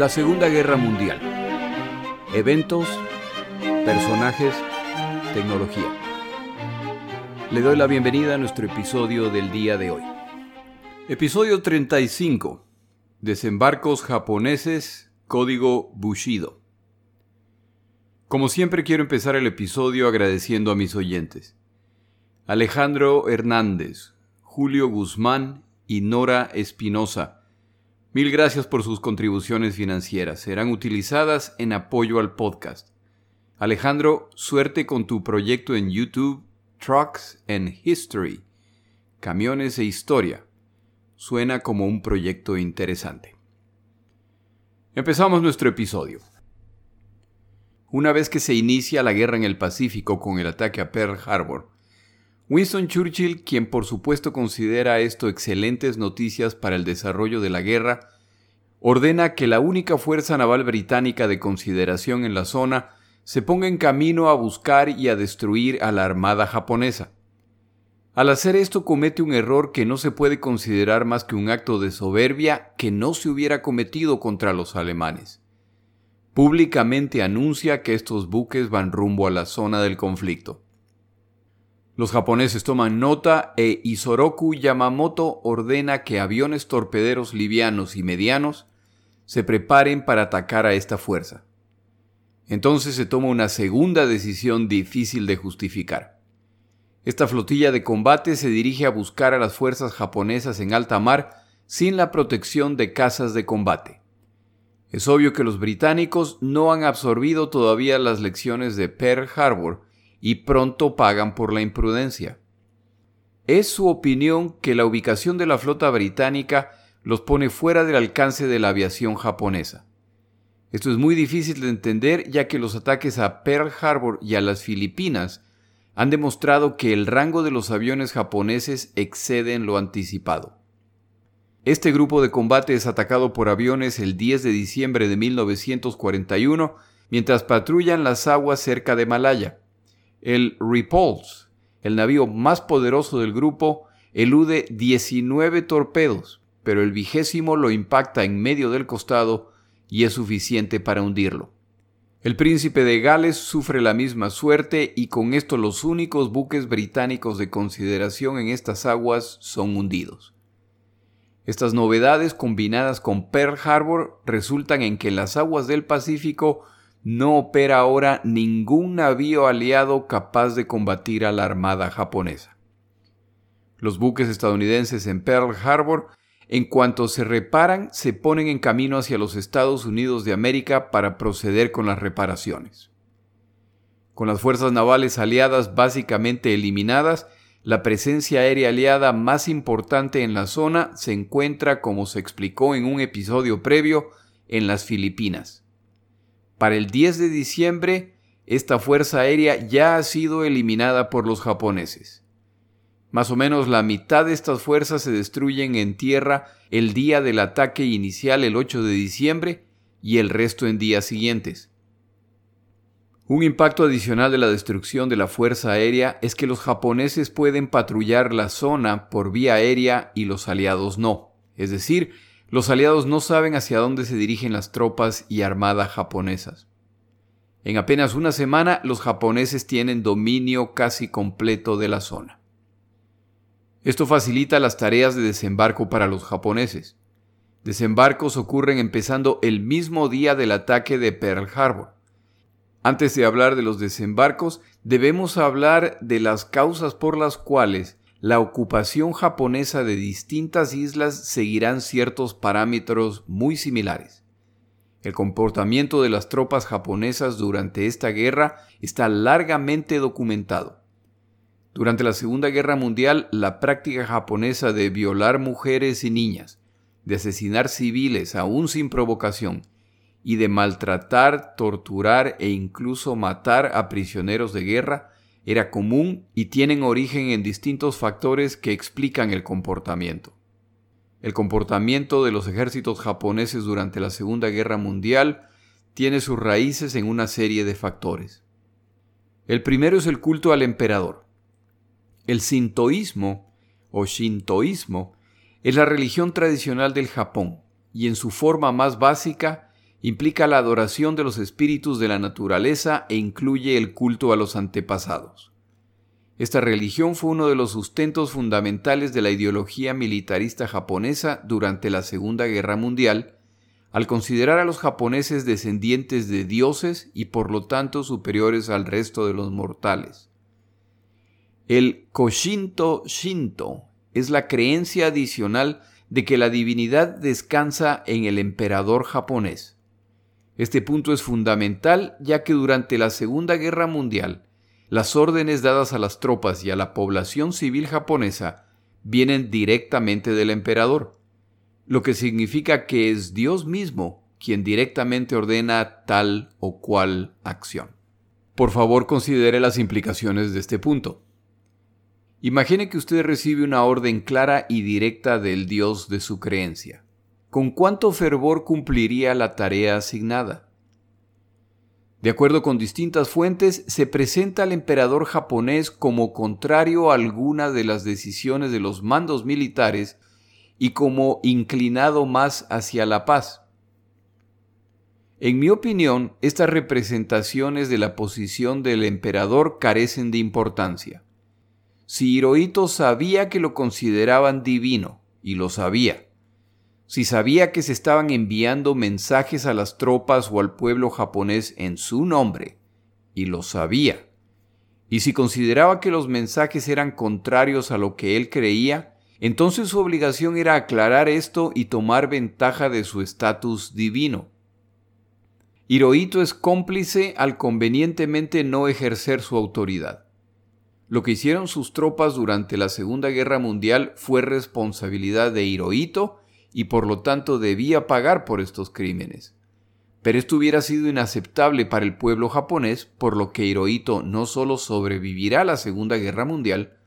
La Segunda Guerra Mundial. Eventos, personajes, tecnología. Le doy la bienvenida a nuestro episodio del día de hoy. Episodio 35. Desembarcos japoneses, código Bushido. Como siempre quiero empezar el episodio agradeciendo a mis oyentes. Alejandro Hernández, Julio Guzmán y Nora Espinosa Mil gracias por sus contribuciones financieras. Serán utilizadas en apoyo al podcast. Alejandro, suerte con tu proyecto en YouTube Trucks and History. Camiones e Historia. Suena como un proyecto interesante. Empezamos nuestro episodio. Una vez que se inicia la guerra en el Pacífico con el ataque a Pearl Harbor, Winston Churchill, quien por supuesto considera esto excelentes noticias para el desarrollo de la guerra, ordena que la única fuerza naval británica de consideración en la zona se ponga en camino a buscar y a destruir a la armada japonesa. Al hacer esto comete un error que no se puede considerar más que un acto de soberbia que no se hubiera cometido contra los alemanes. Públicamente anuncia que estos buques van rumbo a la zona del conflicto. Los japoneses toman nota e Isoroku Yamamoto ordena que aviones torpederos livianos y medianos se preparen para atacar a esta fuerza. Entonces se toma una segunda decisión difícil de justificar. Esta flotilla de combate se dirige a buscar a las fuerzas japonesas en alta mar sin la protección de casas de combate. Es obvio que los británicos no han absorbido todavía las lecciones de Pearl Harbor y pronto pagan por la imprudencia. Es su opinión que la ubicación de la flota británica los pone fuera del alcance de la aviación japonesa. Esto es muy difícil de entender ya que los ataques a Pearl Harbor y a las Filipinas han demostrado que el rango de los aviones japoneses excede en lo anticipado. Este grupo de combate es atacado por aviones el 10 de diciembre de 1941 mientras patrullan las aguas cerca de Malaya. El Repulse, el navío más poderoso del grupo, elude 19 torpedos, pero el vigésimo lo impacta en medio del costado y es suficiente para hundirlo. El príncipe de Gales sufre la misma suerte y con esto los únicos buques británicos de consideración en estas aguas son hundidos. Estas novedades combinadas con Pearl Harbor resultan en que las aguas del Pacífico no opera ahora ningún navío aliado capaz de combatir a la armada japonesa. Los buques estadounidenses en Pearl Harbor, en cuanto se reparan, se ponen en camino hacia los Estados Unidos de América para proceder con las reparaciones. Con las fuerzas navales aliadas básicamente eliminadas, la presencia aérea aliada más importante en la zona se encuentra, como se explicó en un episodio previo, en las Filipinas. Para el 10 de diciembre, esta fuerza aérea ya ha sido eliminada por los japoneses. Más o menos la mitad de estas fuerzas se destruyen en tierra el día del ataque inicial el 8 de diciembre y el resto en días siguientes. Un impacto adicional de la destrucción de la fuerza aérea es que los japoneses pueden patrullar la zona por vía aérea y los aliados no. Es decir, los aliados no saben hacia dónde se dirigen las tropas y armada japonesas. En apenas una semana los japoneses tienen dominio casi completo de la zona. Esto facilita las tareas de desembarco para los japoneses. Desembarcos ocurren empezando el mismo día del ataque de Pearl Harbor. Antes de hablar de los desembarcos, debemos hablar de las causas por las cuales la ocupación japonesa de distintas islas seguirán ciertos parámetros muy similares. El comportamiento de las tropas japonesas durante esta guerra está largamente documentado. Durante la Segunda Guerra Mundial, la práctica japonesa de violar mujeres y niñas, de asesinar civiles aún sin provocación, y de maltratar, torturar e incluso matar a prisioneros de guerra era común y tienen origen en distintos factores que explican el comportamiento. El comportamiento de los ejércitos japoneses durante la Segunda Guerra Mundial tiene sus raíces en una serie de factores. El primero es el culto al emperador. El sintoísmo o shintoísmo es la religión tradicional del Japón y en su forma más básica implica la adoración de los espíritus de la naturaleza e incluye el culto a los antepasados. Esta religión fue uno de los sustentos fundamentales de la ideología militarista japonesa durante la Segunda Guerra Mundial, al considerar a los japoneses descendientes de dioses y por lo tanto superiores al resto de los mortales. El Koshinto Shinto es la creencia adicional de que la divinidad descansa en el emperador japonés. Este punto es fundamental ya que durante la Segunda Guerra Mundial, las órdenes dadas a las tropas y a la población civil japonesa vienen directamente del emperador, lo que significa que es Dios mismo quien directamente ordena tal o cual acción. Por favor, considere las implicaciones de este punto. Imagine que usted recibe una orden clara y directa del Dios de su creencia. ¿Con cuánto fervor cumpliría la tarea asignada? De acuerdo con distintas fuentes, se presenta al emperador japonés como contrario a alguna de las decisiones de los mandos militares y como inclinado más hacia la paz. En mi opinión, estas representaciones de la posición del emperador carecen de importancia. Si Hirohito sabía que lo consideraban divino, y lo sabía, si sabía que se estaban enviando mensajes a las tropas o al pueblo japonés en su nombre, y lo sabía, y si consideraba que los mensajes eran contrarios a lo que él creía, entonces su obligación era aclarar esto y tomar ventaja de su estatus divino. Hirohito es cómplice al convenientemente no ejercer su autoridad. Lo que hicieron sus tropas durante la Segunda Guerra Mundial fue responsabilidad de Hirohito y por lo tanto debía pagar por estos crímenes. Pero esto hubiera sido inaceptable para el pueblo japonés, por lo que Hirohito no solo sobrevivirá a la Segunda Guerra Mundial,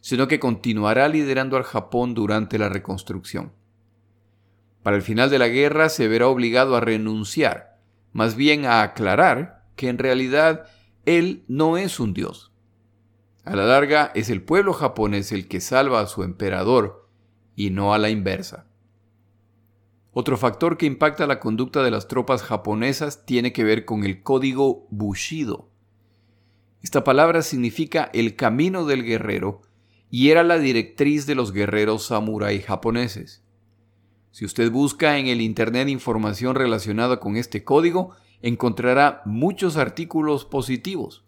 sino que continuará liderando al Japón durante la reconstrucción. Para el final de la guerra se verá obligado a renunciar, más bien a aclarar que en realidad él no es un dios. A la larga es el pueblo japonés el que salva a su emperador y no a la inversa. Otro factor que impacta la conducta de las tropas japonesas tiene que ver con el código Bushido. Esta palabra significa el camino del guerrero y era la directriz de los guerreros samurái japoneses. Si usted busca en el Internet información relacionada con este código, encontrará muchos artículos positivos.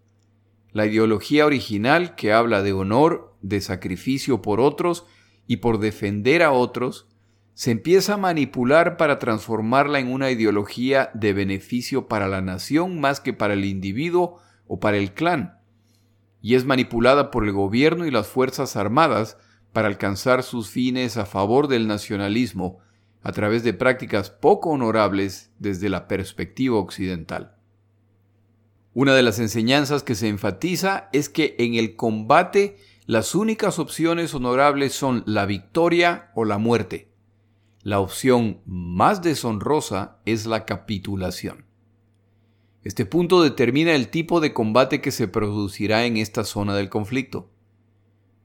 La ideología original que habla de honor, de sacrificio por otros y por defender a otros, se empieza a manipular para transformarla en una ideología de beneficio para la nación más que para el individuo o para el clan, y es manipulada por el gobierno y las Fuerzas Armadas para alcanzar sus fines a favor del nacionalismo a través de prácticas poco honorables desde la perspectiva occidental. Una de las enseñanzas que se enfatiza es que en el combate las únicas opciones honorables son la victoria o la muerte. La opción más deshonrosa es la capitulación. Este punto determina el tipo de combate que se producirá en esta zona del conflicto.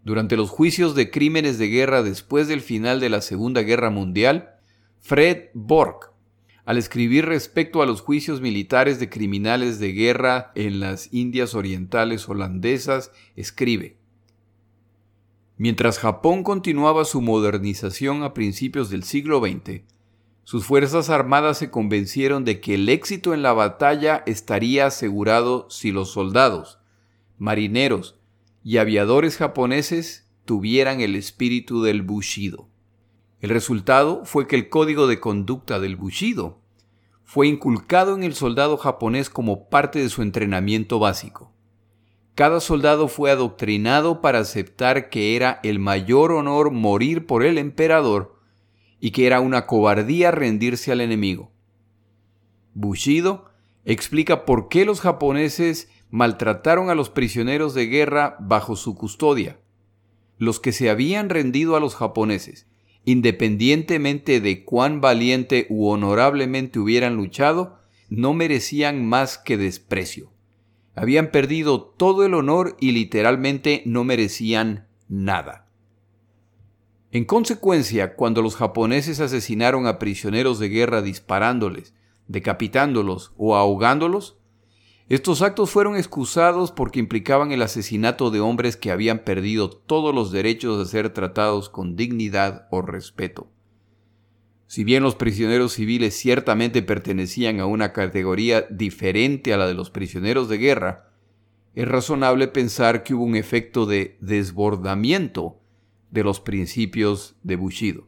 Durante los juicios de crímenes de guerra después del final de la Segunda Guerra Mundial, Fred Borg, al escribir respecto a los juicios militares de criminales de guerra en las Indias Orientales holandesas, escribe, Mientras Japón continuaba su modernización a principios del siglo XX, sus fuerzas armadas se convencieron de que el éxito en la batalla estaría asegurado si los soldados, marineros y aviadores japoneses tuvieran el espíritu del Bushido. El resultado fue que el código de conducta del Bushido fue inculcado en el soldado japonés como parte de su entrenamiento básico. Cada soldado fue adoctrinado para aceptar que era el mayor honor morir por el emperador y que era una cobardía rendirse al enemigo. Bushido explica por qué los japoneses maltrataron a los prisioneros de guerra bajo su custodia. Los que se habían rendido a los japoneses, independientemente de cuán valiente u honorablemente hubieran luchado, no merecían más que desprecio. Habían perdido todo el honor y literalmente no merecían nada. En consecuencia, cuando los japoneses asesinaron a prisioneros de guerra disparándoles, decapitándolos o ahogándolos, estos actos fueron excusados porque implicaban el asesinato de hombres que habían perdido todos los derechos de ser tratados con dignidad o respeto. Si bien los prisioneros civiles ciertamente pertenecían a una categoría diferente a la de los prisioneros de guerra, es razonable pensar que hubo un efecto de desbordamiento de los principios de Bushido.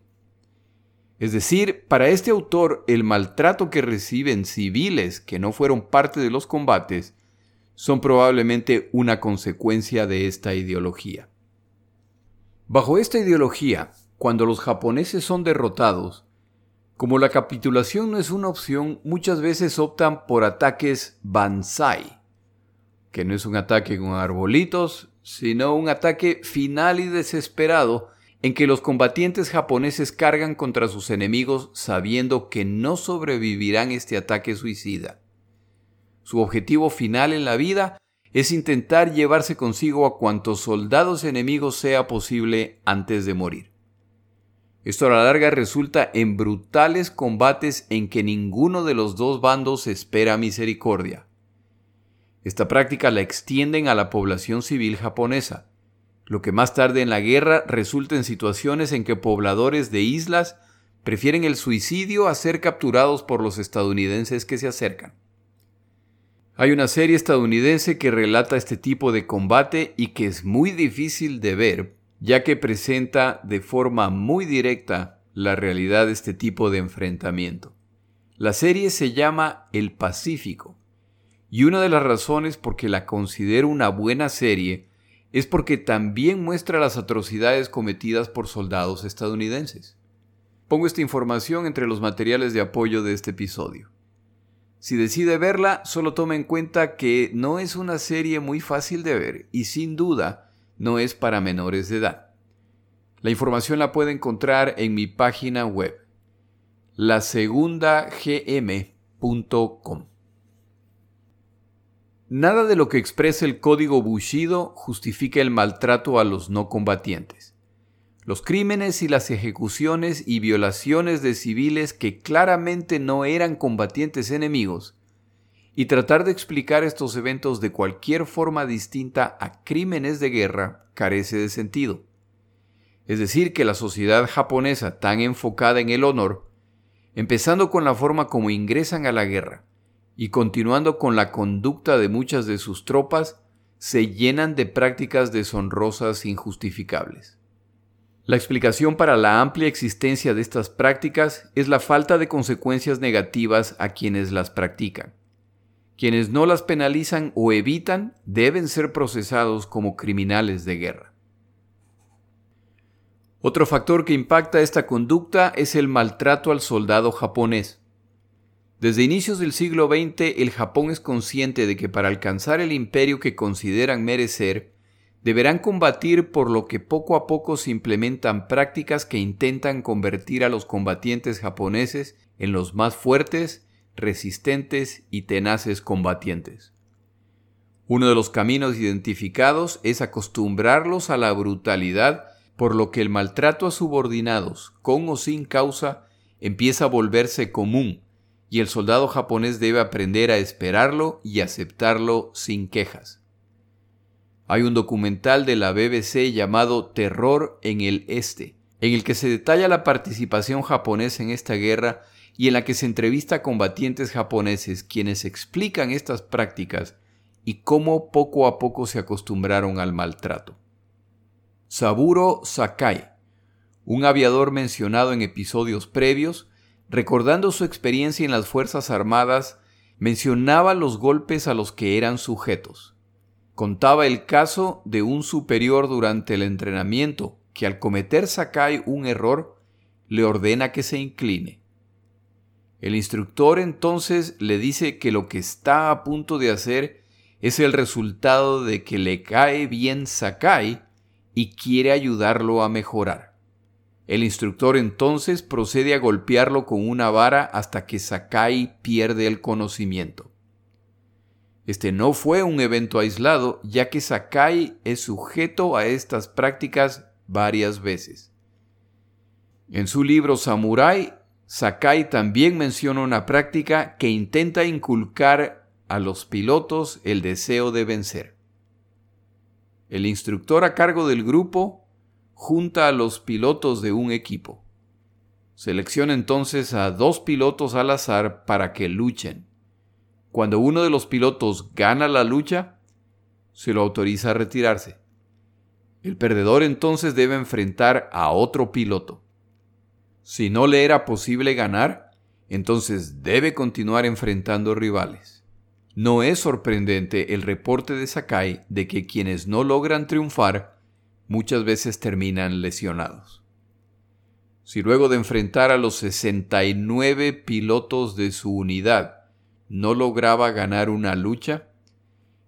Es decir, para este autor el maltrato que reciben civiles que no fueron parte de los combates son probablemente una consecuencia de esta ideología. Bajo esta ideología, cuando los japoneses son derrotados, como la capitulación no es una opción, muchas veces optan por ataques banzai, que no es un ataque con arbolitos, sino un ataque final y desesperado en que los combatientes japoneses cargan contra sus enemigos sabiendo que no sobrevivirán este ataque suicida. Su objetivo final en la vida es intentar llevarse consigo a cuantos soldados enemigos sea posible antes de morir. Esto a la larga resulta en brutales combates en que ninguno de los dos bandos espera misericordia. Esta práctica la extienden a la población civil japonesa, lo que más tarde en la guerra resulta en situaciones en que pobladores de islas prefieren el suicidio a ser capturados por los estadounidenses que se acercan. Hay una serie estadounidense que relata este tipo de combate y que es muy difícil de ver, ya que presenta de forma muy directa la realidad de este tipo de enfrentamiento. La serie se llama El Pacífico, y una de las razones por que la considero una buena serie es porque también muestra las atrocidades cometidas por soldados estadounidenses. Pongo esta información entre los materiales de apoyo de este episodio. Si decide verla, solo tome en cuenta que no es una serie muy fácil de ver y sin duda no es para menores de edad. La información la puede encontrar en mi página web, lasegundagm.com. Nada de lo que expresa el código Bushido justifica el maltrato a los no combatientes. Los crímenes y las ejecuciones y violaciones de civiles que claramente no eran combatientes enemigos, y tratar de explicar estos eventos de cualquier forma distinta a crímenes de guerra carece de sentido. Es decir, que la sociedad japonesa tan enfocada en el honor, empezando con la forma como ingresan a la guerra, y continuando con la conducta de muchas de sus tropas, se llenan de prácticas deshonrosas injustificables. La explicación para la amplia existencia de estas prácticas es la falta de consecuencias negativas a quienes las practican. Quienes no las penalizan o evitan deben ser procesados como criminales de guerra. Otro factor que impacta esta conducta es el maltrato al soldado japonés. Desde inicios del siglo XX, el Japón es consciente de que para alcanzar el imperio que consideran merecer, deberán combatir por lo que poco a poco se implementan prácticas que intentan convertir a los combatientes japoneses en los más fuertes, resistentes y tenaces combatientes. Uno de los caminos identificados es acostumbrarlos a la brutalidad, por lo que el maltrato a subordinados, con o sin causa, empieza a volverse común y el soldado japonés debe aprender a esperarlo y aceptarlo sin quejas. Hay un documental de la BBC llamado Terror en el Este, en el que se detalla la participación japonesa en esta guerra y en la que se entrevista a combatientes japoneses quienes explican estas prácticas y cómo poco a poco se acostumbraron al maltrato. Saburo Sakai, un aviador mencionado en episodios previos, recordando su experiencia en las Fuerzas Armadas, mencionaba los golpes a los que eran sujetos. Contaba el caso de un superior durante el entrenamiento que al cometer Sakai un error le ordena que se incline. El instructor entonces le dice que lo que está a punto de hacer es el resultado de que le cae bien Sakai y quiere ayudarlo a mejorar. El instructor entonces procede a golpearlo con una vara hasta que Sakai pierde el conocimiento. Este no fue un evento aislado, ya que Sakai es sujeto a estas prácticas varias veces. En su libro Samurai, Sakai también menciona una práctica que intenta inculcar a los pilotos el deseo de vencer. El instructor a cargo del grupo junta a los pilotos de un equipo. Selecciona entonces a dos pilotos al azar para que luchen. Cuando uno de los pilotos gana la lucha, se lo autoriza a retirarse. El perdedor entonces debe enfrentar a otro piloto. Si no le era posible ganar, entonces debe continuar enfrentando rivales. No es sorprendente el reporte de Sakai de que quienes no logran triunfar muchas veces terminan lesionados. Si luego de enfrentar a los 69 pilotos de su unidad no lograba ganar una lucha,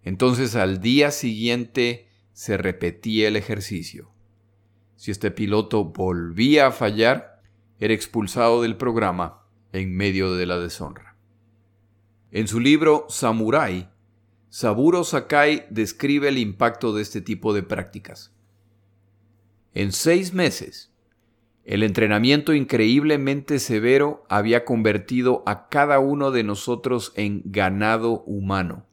entonces al día siguiente se repetía el ejercicio. Si este piloto volvía a fallar, era expulsado del programa en medio de la deshonra. En su libro Samurai, Saburo Sakai describe el impacto de este tipo de prácticas. En seis meses, el entrenamiento increíblemente severo había convertido a cada uno de nosotros en ganado humano.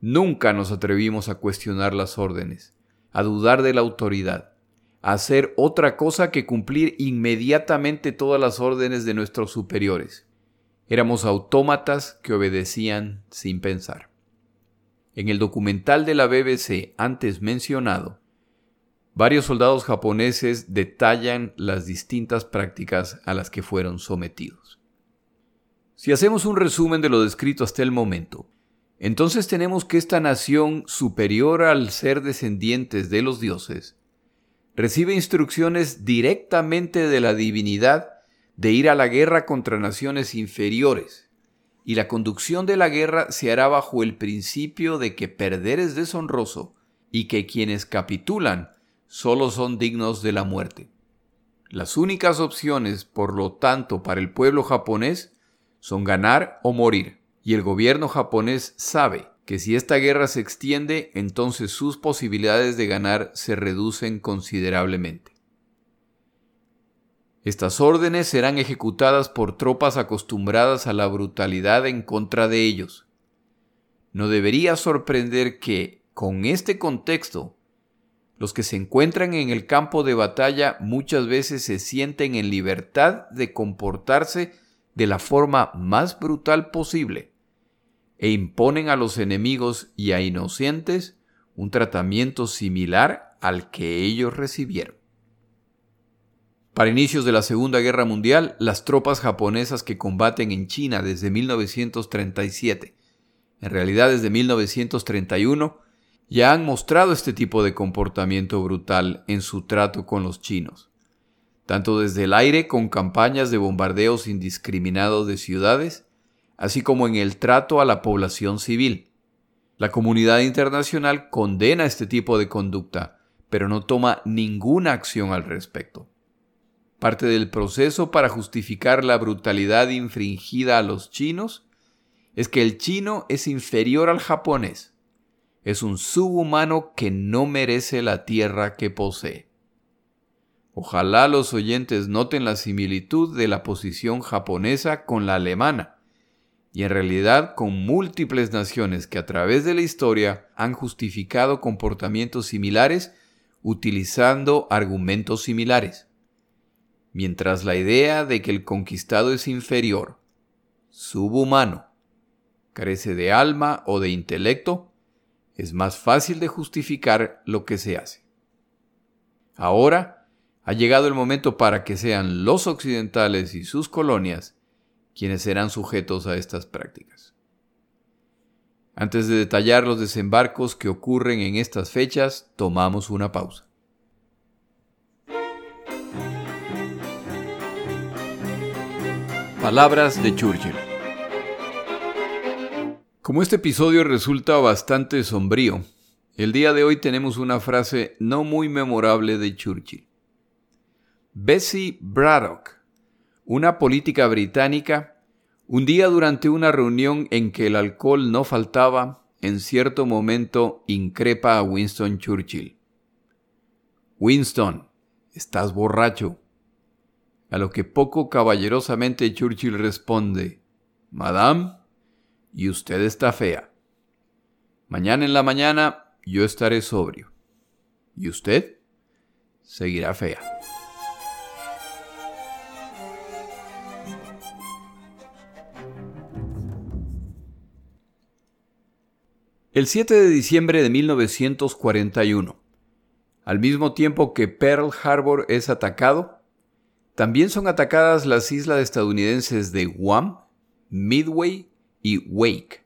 Nunca nos atrevimos a cuestionar las órdenes, a dudar de la autoridad hacer otra cosa que cumplir inmediatamente todas las órdenes de nuestros superiores. Éramos autómatas que obedecían sin pensar. En el documental de la BBC antes mencionado, varios soldados japoneses detallan las distintas prácticas a las que fueron sometidos. Si hacemos un resumen de lo descrito hasta el momento, entonces tenemos que esta nación superior al ser descendientes de los dioses recibe instrucciones directamente de la divinidad de ir a la guerra contra naciones inferiores, y la conducción de la guerra se hará bajo el principio de que perder es deshonroso y que quienes capitulan solo son dignos de la muerte. Las únicas opciones, por lo tanto, para el pueblo japonés son ganar o morir, y el gobierno japonés sabe que si esta guerra se extiende, entonces sus posibilidades de ganar se reducen considerablemente. Estas órdenes serán ejecutadas por tropas acostumbradas a la brutalidad en contra de ellos. No debería sorprender que, con este contexto, los que se encuentran en el campo de batalla muchas veces se sienten en libertad de comportarse de la forma más brutal posible e imponen a los enemigos y a inocentes un tratamiento similar al que ellos recibieron. Para inicios de la Segunda Guerra Mundial, las tropas japonesas que combaten en China desde 1937, en realidad desde 1931, ya han mostrado este tipo de comportamiento brutal en su trato con los chinos, tanto desde el aire con campañas de bombardeos indiscriminados de ciudades, así como en el trato a la población civil. La comunidad internacional condena este tipo de conducta, pero no toma ninguna acción al respecto. Parte del proceso para justificar la brutalidad infringida a los chinos es que el chino es inferior al japonés. Es un subhumano que no merece la tierra que posee. Ojalá los oyentes noten la similitud de la posición japonesa con la alemana, y en realidad con múltiples naciones que a través de la historia han justificado comportamientos similares utilizando argumentos similares. Mientras la idea de que el conquistado es inferior, subhumano, carece de alma o de intelecto, es más fácil de justificar lo que se hace. Ahora ha llegado el momento para que sean los occidentales y sus colonias quienes serán sujetos a estas prácticas. Antes de detallar los desembarcos que ocurren en estas fechas, tomamos una pausa. Palabras de Churchill. Como este episodio resulta bastante sombrío, el día de hoy tenemos una frase no muy memorable de Churchill. Bessie Braddock una política británica, un día durante una reunión en que el alcohol no faltaba, en cierto momento increpa a Winston Churchill. Winston, estás borracho. A lo que poco caballerosamente Churchill responde, Madame, y usted está fea. Mañana en la mañana yo estaré sobrio. ¿Y usted? Seguirá fea. El 7 de diciembre de 1941, al mismo tiempo que Pearl Harbor es atacado, también son atacadas las islas estadounidenses de Guam, Midway y Wake.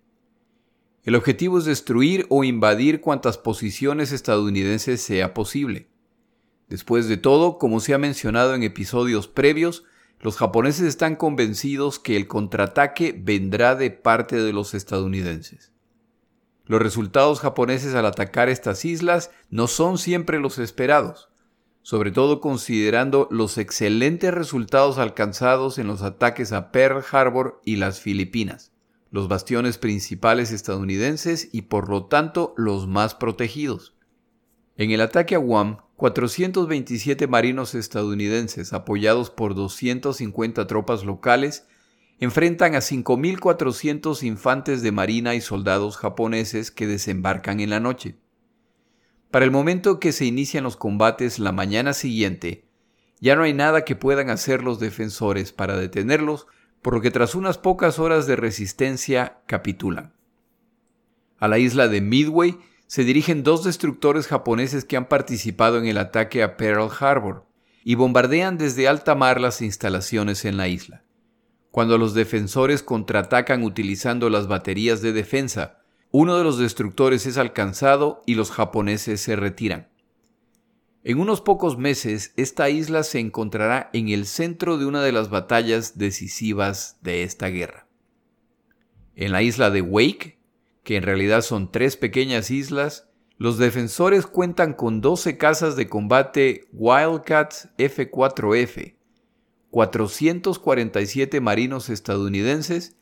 El objetivo es destruir o invadir cuantas posiciones estadounidenses sea posible. Después de todo, como se ha mencionado en episodios previos, los japoneses están convencidos que el contraataque vendrá de parte de los estadounidenses. Los resultados japoneses al atacar estas islas no son siempre los esperados, sobre todo considerando los excelentes resultados alcanzados en los ataques a Pearl Harbor y las Filipinas, los bastiones principales estadounidenses y por lo tanto los más protegidos. En el ataque a Guam, 427 marinos estadounidenses, apoyados por 250 tropas locales, enfrentan a 5.400 infantes de marina y soldados japoneses que desembarcan en la noche. Para el momento que se inician los combates la mañana siguiente, ya no hay nada que puedan hacer los defensores para detenerlos, por lo que tras unas pocas horas de resistencia capitulan. A la isla de Midway se dirigen dos destructores japoneses que han participado en el ataque a Pearl Harbor y bombardean desde alta mar las instalaciones en la isla cuando los defensores contraatacan utilizando las baterías de defensa. Uno de los destructores es alcanzado y los japoneses se retiran. En unos pocos meses, esta isla se encontrará en el centro de una de las batallas decisivas de esta guerra. En la isla de Wake, que en realidad son tres pequeñas islas, los defensores cuentan con 12 casas de combate Wildcat F4F, 447 marinos estadounidenses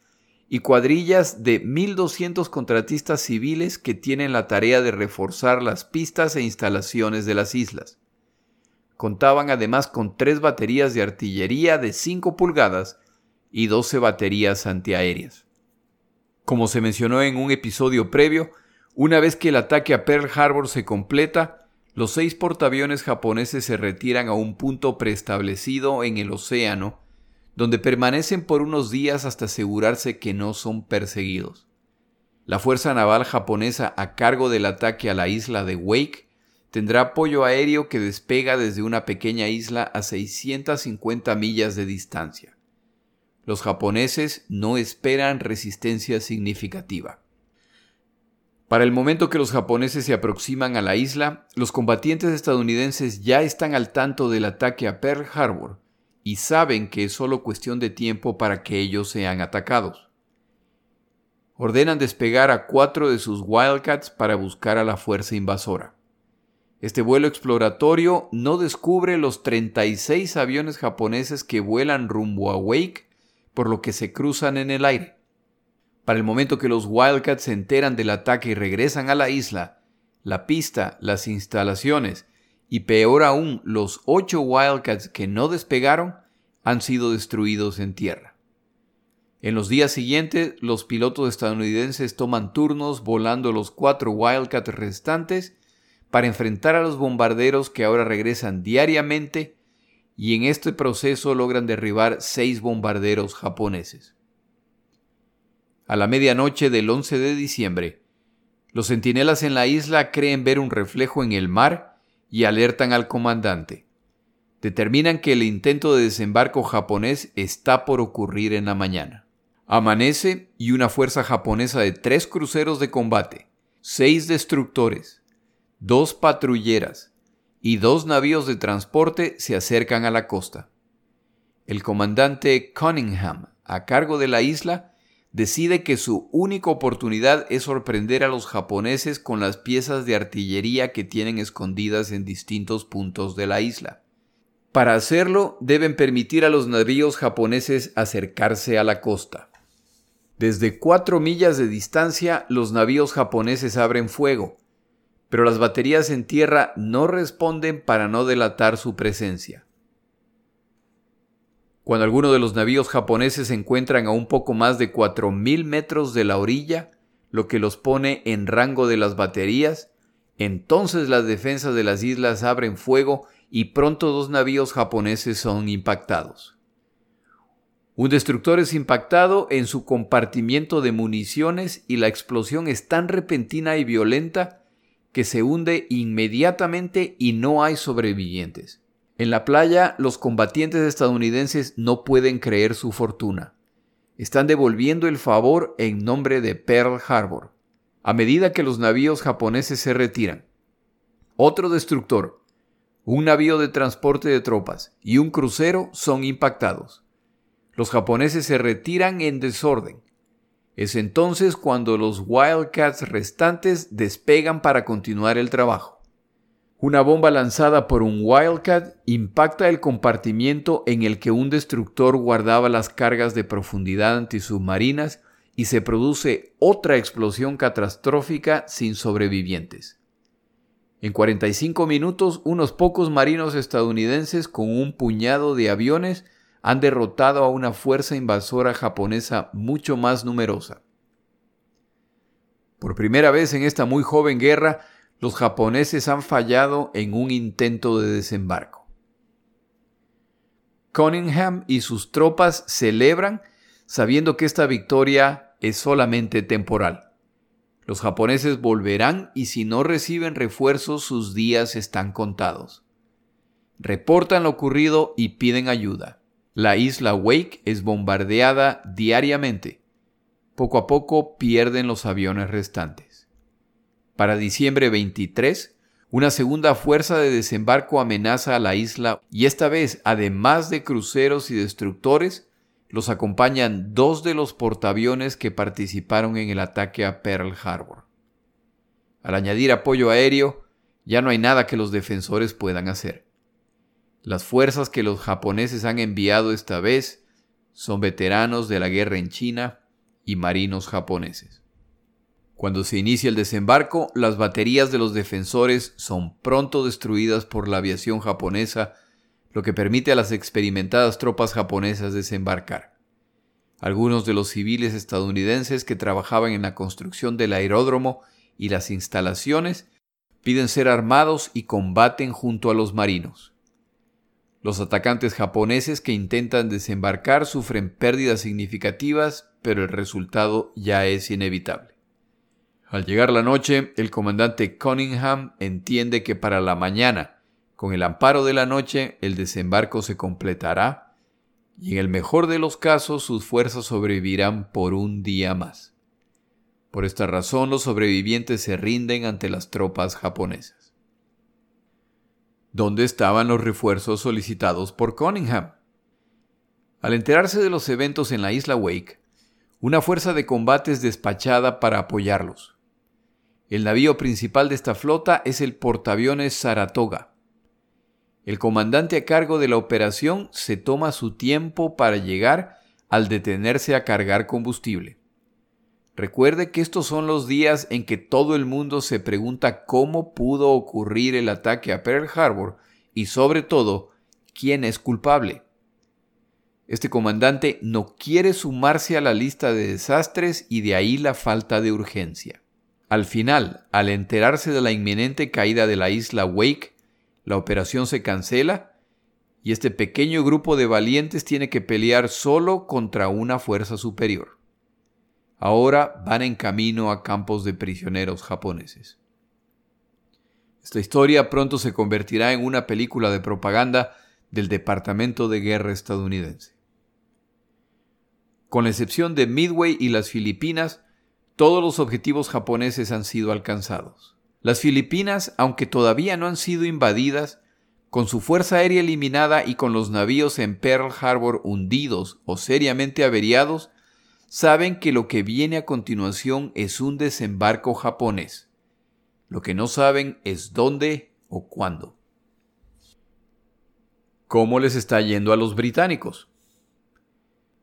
y cuadrillas de 1.200 contratistas civiles que tienen la tarea de reforzar las pistas e instalaciones de las islas. Contaban además con tres baterías de artillería de 5 pulgadas y 12 baterías antiaéreas. Como se mencionó en un episodio previo, una vez que el ataque a Pearl Harbor se completa, los seis portaaviones japoneses se retiran a un punto preestablecido en el océano, donde permanecen por unos días hasta asegurarse que no son perseguidos. La Fuerza Naval japonesa a cargo del ataque a la isla de Wake tendrá apoyo aéreo que despega desde una pequeña isla a 650 millas de distancia. Los japoneses no esperan resistencia significativa. Para el momento que los japoneses se aproximan a la isla, los combatientes estadounidenses ya están al tanto del ataque a Pearl Harbor y saben que es solo cuestión de tiempo para que ellos sean atacados. Ordenan despegar a cuatro de sus Wildcats para buscar a la fuerza invasora. Este vuelo exploratorio no descubre los 36 aviones japoneses que vuelan rumbo a Wake, por lo que se cruzan en el aire. Para el momento que los Wildcats se enteran del ataque y regresan a la isla, la pista, las instalaciones y peor aún los ocho Wildcats que no despegaron han sido destruidos en tierra. En los días siguientes, los pilotos estadounidenses toman turnos volando los cuatro Wildcats restantes para enfrentar a los bombarderos que ahora regresan diariamente y en este proceso logran derribar seis bombarderos japoneses. A la medianoche del 11 de diciembre, los centinelas en la isla creen ver un reflejo en el mar y alertan al comandante. Determinan que el intento de desembarco japonés está por ocurrir en la mañana. Amanece y una fuerza japonesa de tres cruceros de combate, seis destructores, dos patrulleras y dos navíos de transporte se acercan a la costa. El comandante Cunningham, a cargo de la isla, decide que su única oportunidad es sorprender a los japoneses con las piezas de artillería que tienen escondidas en distintos puntos de la isla. Para hacerlo, deben permitir a los navíos japoneses acercarse a la costa. Desde cuatro millas de distancia, los navíos japoneses abren fuego, pero las baterías en tierra no responden para no delatar su presencia. Cuando algunos de los navíos japoneses se encuentran a un poco más de 4.000 metros de la orilla, lo que los pone en rango de las baterías, entonces las defensas de las islas abren fuego y pronto dos navíos japoneses son impactados. Un destructor es impactado en su compartimiento de municiones y la explosión es tan repentina y violenta que se hunde inmediatamente y no hay sobrevivientes. En la playa, los combatientes estadounidenses no pueden creer su fortuna. Están devolviendo el favor en nombre de Pearl Harbor, a medida que los navíos japoneses se retiran. Otro destructor, un navío de transporte de tropas y un crucero son impactados. Los japoneses se retiran en desorden. Es entonces cuando los Wildcats restantes despegan para continuar el trabajo. Una bomba lanzada por un Wildcat impacta el compartimiento en el que un destructor guardaba las cargas de profundidad antisubmarinas y se produce otra explosión catastrófica sin sobrevivientes. En 45 minutos, unos pocos marinos estadounidenses con un puñado de aviones han derrotado a una fuerza invasora japonesa mucho más numerosa. Por primera vez en esta muy joven guerra, los japoneses han fallado en un intento de desembarco. Cunningham y sus tropas celebran sabiendo que esta victoria es solamente temporal. Los japoneses volverán y si no reciben refuerzos sus días están contados. Reportan lo ocurrido y piden ayuda. La isla Wake es bombardeada diariamente. Poco a poco pierden los aviones restantes. Para diciembre 23, una segunda fuerza de desembarco amenaza a la isla y esta vez, además de cruceros y destructores, los acompañan dos de los portaaviones que participaron en el ataque a Pearl Harbor. Al añadir apoyo aéreo, ya no hay nada que los defensores puedan hacer. Las fuerzas que los japoneses han enviado esta vez son veteranos de la guerra en China y marinos japoneses. Cuando se inicia el desembarco, las baterías de los defensores son pronto destruidas por la aviación japonesa lo que permite a las experimentadas tropas japonesas desembarcar. Algunos de los civiles estadounidenses que trabajaban en la construcción del aeródromo y las instalaciones piden ser armados y combaten junto a los marinos. Los atacantes japoneses que intentan desembarcar sufren pérdidas significativas, pero el resultado ya es inevitable. Al llegar la noche, el comandante Cunningham entiende que para la mañana con el amparo de la noche, el desembarco se completará y en el mejor de los casos sus fuerzas sobrevivirán por un día más. Por esta razón los sobrevivientes se rinden ante las tropas japonesas. ¿Dónde estaban los refuerzos solicitados por Cunningham? Al enterarse de los eventos en la isla Wake, una fuerza de combate es despachada para apoyarlos. El navío principal de esta flota es el portaaviones Saratoga, el comandante a cargo de la operación se toma su tiempo para llegar al detenerse a cargar combustible. Recuerde que estos son los días en que todo el mundo se pregunta cómo pudo ocurrir el ataque a Pearl Harbor y sobre todo, quién es culpable. Este comandante no quiere sumarse a la lista de desastres y de ahí la falta de urgencia. Al final, al enterarse de la inminente caída de la isla Wake, la operación se cancela y este pequeño grupo de valientes tiene que pelear solo contra una fuerza superior. Ahora van en camino a campos de prisioneros japoneses. Esta historia pronto se convertirá en una película de propaganda del Departamento de Guerra estadounidense. Con la excepción de Midway y las Filipinas, todos los objetivos japoneses han sido alcanzados. Las Filipinas, aunque todavía no han sido invadidas, con su fuerza aérea eliminada y con los navíos en Pearl Harbor hundidos o seriamente averiados, saben que lo que viene a continuación es un desembarco japonés. Lo que no saben es dónde o cuándo. ¿Cómo les está yendo a los británicos?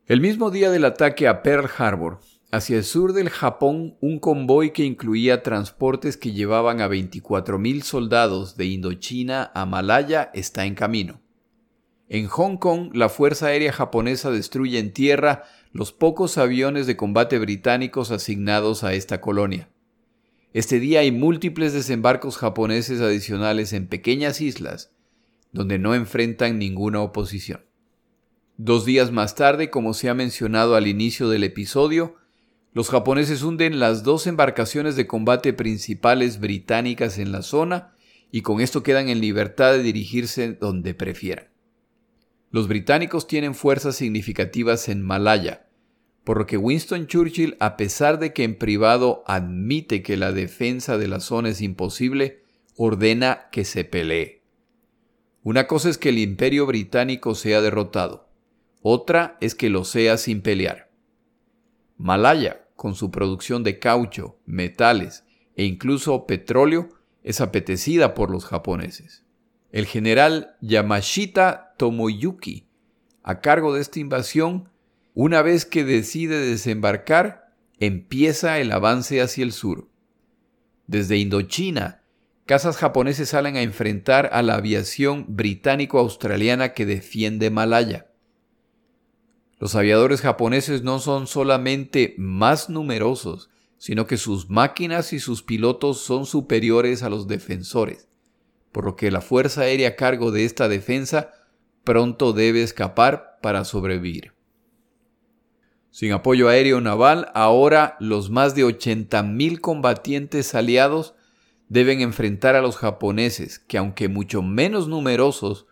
El mismo día del ataque a Pearl Harbor, Hacia el sur del Japón, un convoy que incluía transportes que llevaban a 24.000 soldados de Indochina a Malaya está en camino. En Hong Kong, la Fuerza Aérea Japonesa destruye en tierra los pocos aviones de combate británicos asignados a esta colonia. Este día hay múltiples desembarcos japoneses adicionales en pequeñas islas, donde no enfrentan ninguna oposición. Dos días más tarde, como se ha mencionado al inicio del episodio, los japoneses hunden las dos embarcaciones de combate principales británicas en la zona y con esto quedan en libertad de dirigirse donde prefieran. Los británicos tienen fuerzas significativas en Malaya, por lo que Winston Churchill, a pesar de que en privado admite que la defensa de la zona es imposible, ordena que se pelee. Una cosa es que el imperio británico sea derrotado, otra es que lo sea sin pelear. Malaya, con su producción de caucho, metales e incluso petróleo, es apetecida por los japoneses. El general Yamashita Tomoyuki, a cargo de esta invasión, una vez que decide desembarcar, empieza el avance hacia el sur. Desde Indochina, cazas japoneses salen a enfrentar a la aviación británico-australiana que defiende Malaya. Los aviadores japoneses no son solamente más numerosos, sino que sus máquinas y sus pilotos son superiores a los defensores, por lo que la Fuerza Aérea a cargo de esta defensa pronto debe escapar para sobrevivir. Sin apoyo aéreo naval, ahora los más de 80.000 combatientes aliados deben enfrentar a los japoneses, que aunque mucho menos numerosos,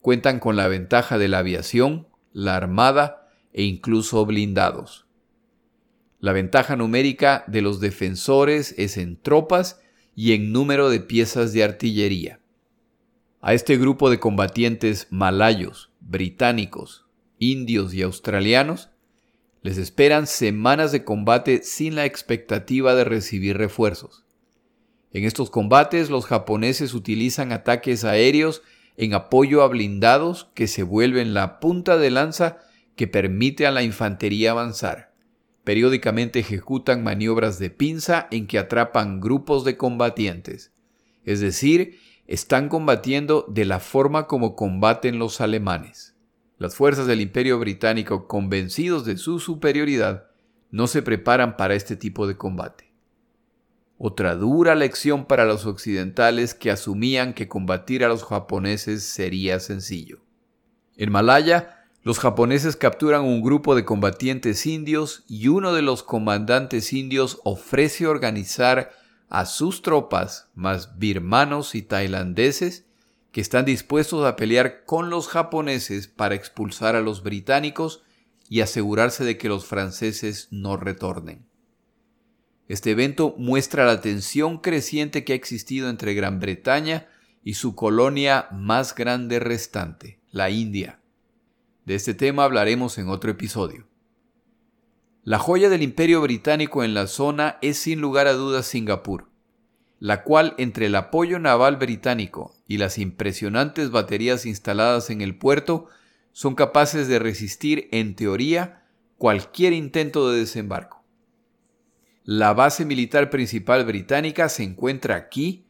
cuentan con la ventaja de la aviación, la armada e incluso blindados. La ventaja numérica de los defensores es en tropas y en número de piezas de artillería. A este grupo de combatientes malayos, británicos, indios y australianos les esperan semanas de combate sin la expectativa de recibir refuerzos. En estos combates los japoneses utilizan ataques aéreos en apoyo a blindados que se vuelven la punta de lanza que permite a la infantería avanzar. Periódicamente ejecutan maniobras de pinza en que atrapan grupos de combatientes. Es decir, están combatiendo de la forma como combaten los alemanes. Las fuerzas del imperio británico, convencidos de su superioridad, no se preparan para este tipo de combate. Otra dura lección para los occidentales que asumían que combatir a los japoneses sería sencillo. En Malaya, los japoneses capturan un grupo de combatientes indios y uno de los comandantes indios ofrece organizar a sus tropas, más birmanos y tailandeses, que están dispuestos a pelear con los japoneses para expulsar a los británicos y asegurarse de que los franceses no retornen. Este evento muestra la tensión creciente que ha existido entre Gran Bretaña y su colonia más grande restante, la India. De este tema hablaremos en otro episodio. La joya del imperio británico en la zona es sin lugar a dudas Singapur la cual entre el apoyo naval británico y las impresionantes baterías instaladas en el puerto son capaces de resistir, en teoría, cualquier intento de desembarco. La base militar principal británica se encuentra aquí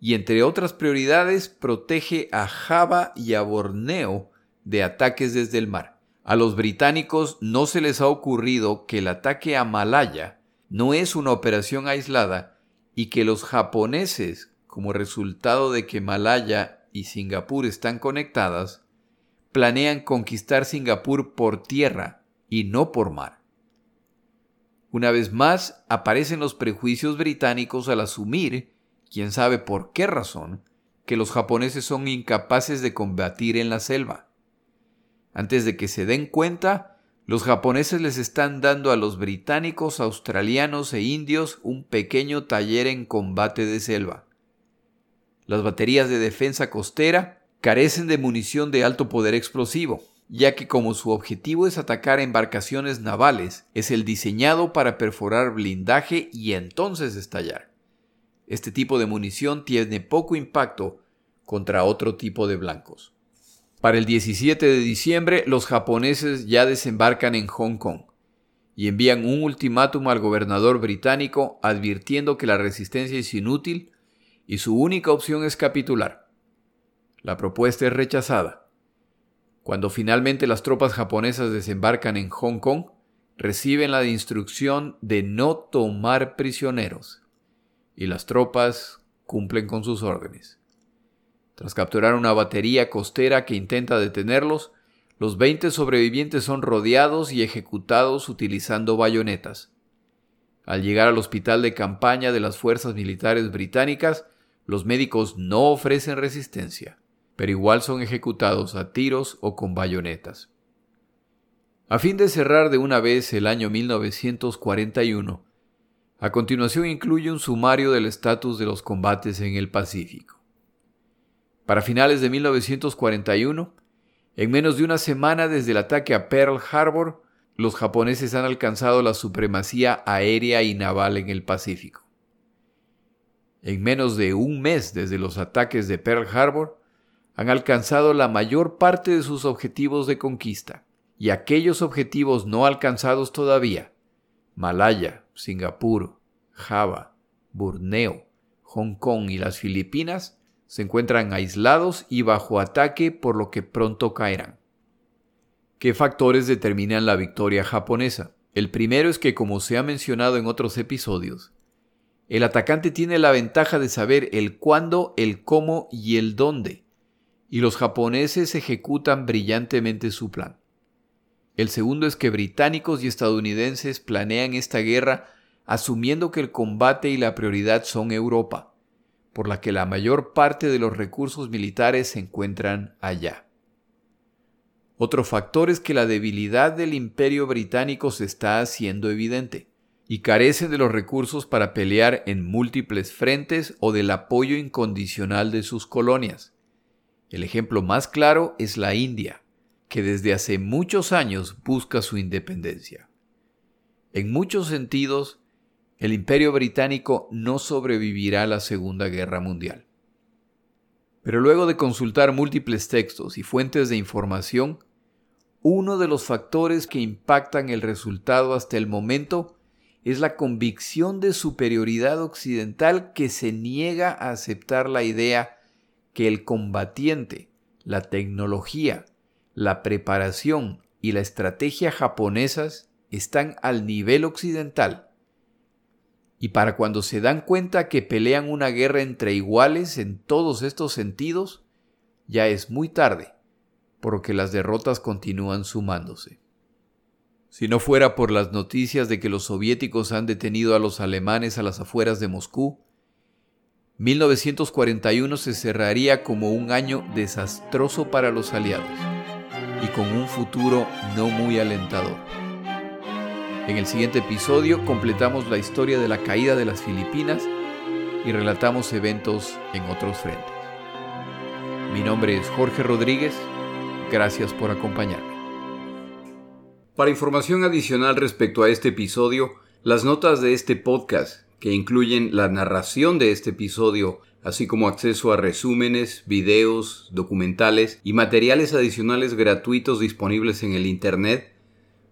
y, entre otras prioridades, protege a Java y a Borneo de ataques desde el mar. A los británicos no se les ha ocurrido que el ataque a Malaya no es una operación aislada, y que los japoneses, como resultado de que Malaya y Singapur están conectadas, planean conquistar Singapur por tierra y no por mar. Una vez más aparecen los prejuicios británicos al asumir, quién sabe por qué razón, que los japoneses son incapaces de combatir en la selva. Antes de que se den cuenta, los japoneses les están dando a los británicos, australianos e indios un pequeño taller en combate de selva. Las baterías de defensa costera carecen de munición de alto poder explosivo, ya que como su objetivo es atacar embarcaciones navales, es el diseñado para perforar blindaje y entonces estallar. Este tipo de munición tiene poco impacto contra otro tipo de blancos. Para el 17 de diciembre, los japoneses ya desembarcan en Hong Kong y envían un ultimátum al gobernador británico advirtiendo que la resistencia es inútil y su única opción es capitular. La propuesta es rechazada. Cuando finalmente las tropas japonesas desembarcan en Hong Kong, reciben la instrucción de no tomar prisioneros, y las tropas cumplen con sus órdenes. Tras capturar una batería costera que intenta detenerlos, los 20 sobrevivientes son rodeados y ejecutados utilizando bayonetas. Al llegar al hospital de campaña de las fuerzas militares británicas, los médicos no ofrecen resistencia, pero igual son ejecutados a tiros o con bayonetas. A fin de cerrar de una vez el año 1941, a continuación incluye un sumario del estatus de los combates en el Pacífico. Para finales de 1941, en menos de una semana desde el ataque a Pearl Harbor, los japoneses han alcanzado la supremacía aérea y naval en el Pacífico. En menos de un mes desde los ataques de Pearl Harbor, han alcanzado la mayor parte de sus objetivos de conquista, y aquellos objetivos no alcanzados todavía, Malaya, Singapur, Java, Borneo, Hong Kong y las Filipinas, se encuentran aislados y bajo ataque por lo que pronto caerán. ¿Qué factores determinan la victoria japonesa? El primero es que, como se ha mencionado en otros episodios, el atacante tiene la ventaja de saber el cuándo, el cómo y el dónde, y los japoneses ejecutan brillantemente su plan. El segundo es que británicos y estadounidenses planean esta guerra asumiendo que el combate y la prioridad son Europa, por la que la mayor parte de los recursos militares se encuentran allá. Otro factor es que la debilidad del imperio británico se está haciendo evidente y carece de los recursos para pelear en múltiples frentes o del apoyo incondicional de sus colonias. El ejemplo más claro es la India, que desde hace muchos años busca su independencia. En muchos sentidos, el imperio británico no sobrevivirá a la Segunda Guerra Mundial. Pero luego de consultar múltiples textos y fuentes de información, uno de los factores que impactan el resultado hasta el momento es la convicción de superioridad occidental que se niega a aceptar la idea que el combatiente, la tecnología, la preparación y la estrategia japonesas están al nivel occidental. Y para cuando se dan cuenta que pelean una guerra entre iguales en todos estos sentidos, ya es muy tarde porque las derrotas continúan sumándose. Si no fuera por las noticias de que los soviéticos han detenido a los alemanes a las afueras de Moscú, 1941 se cerraría como un año desastroso para los aliados y con un futuro no muy alentador. En el siguiente episodio completamos la historia de la caída de las Filipinas y relatamos eventos en otros frentes. Mi nombre es Jorge Rodríguez Gracias por acompañarme. Para información adicional respecto a este episodio, las notas de este podcast, que incluyen la narración de este episodio, así como acceso a resúmenes, videos, documentales y materiales adicionales gratuitos disponibles en el Internet,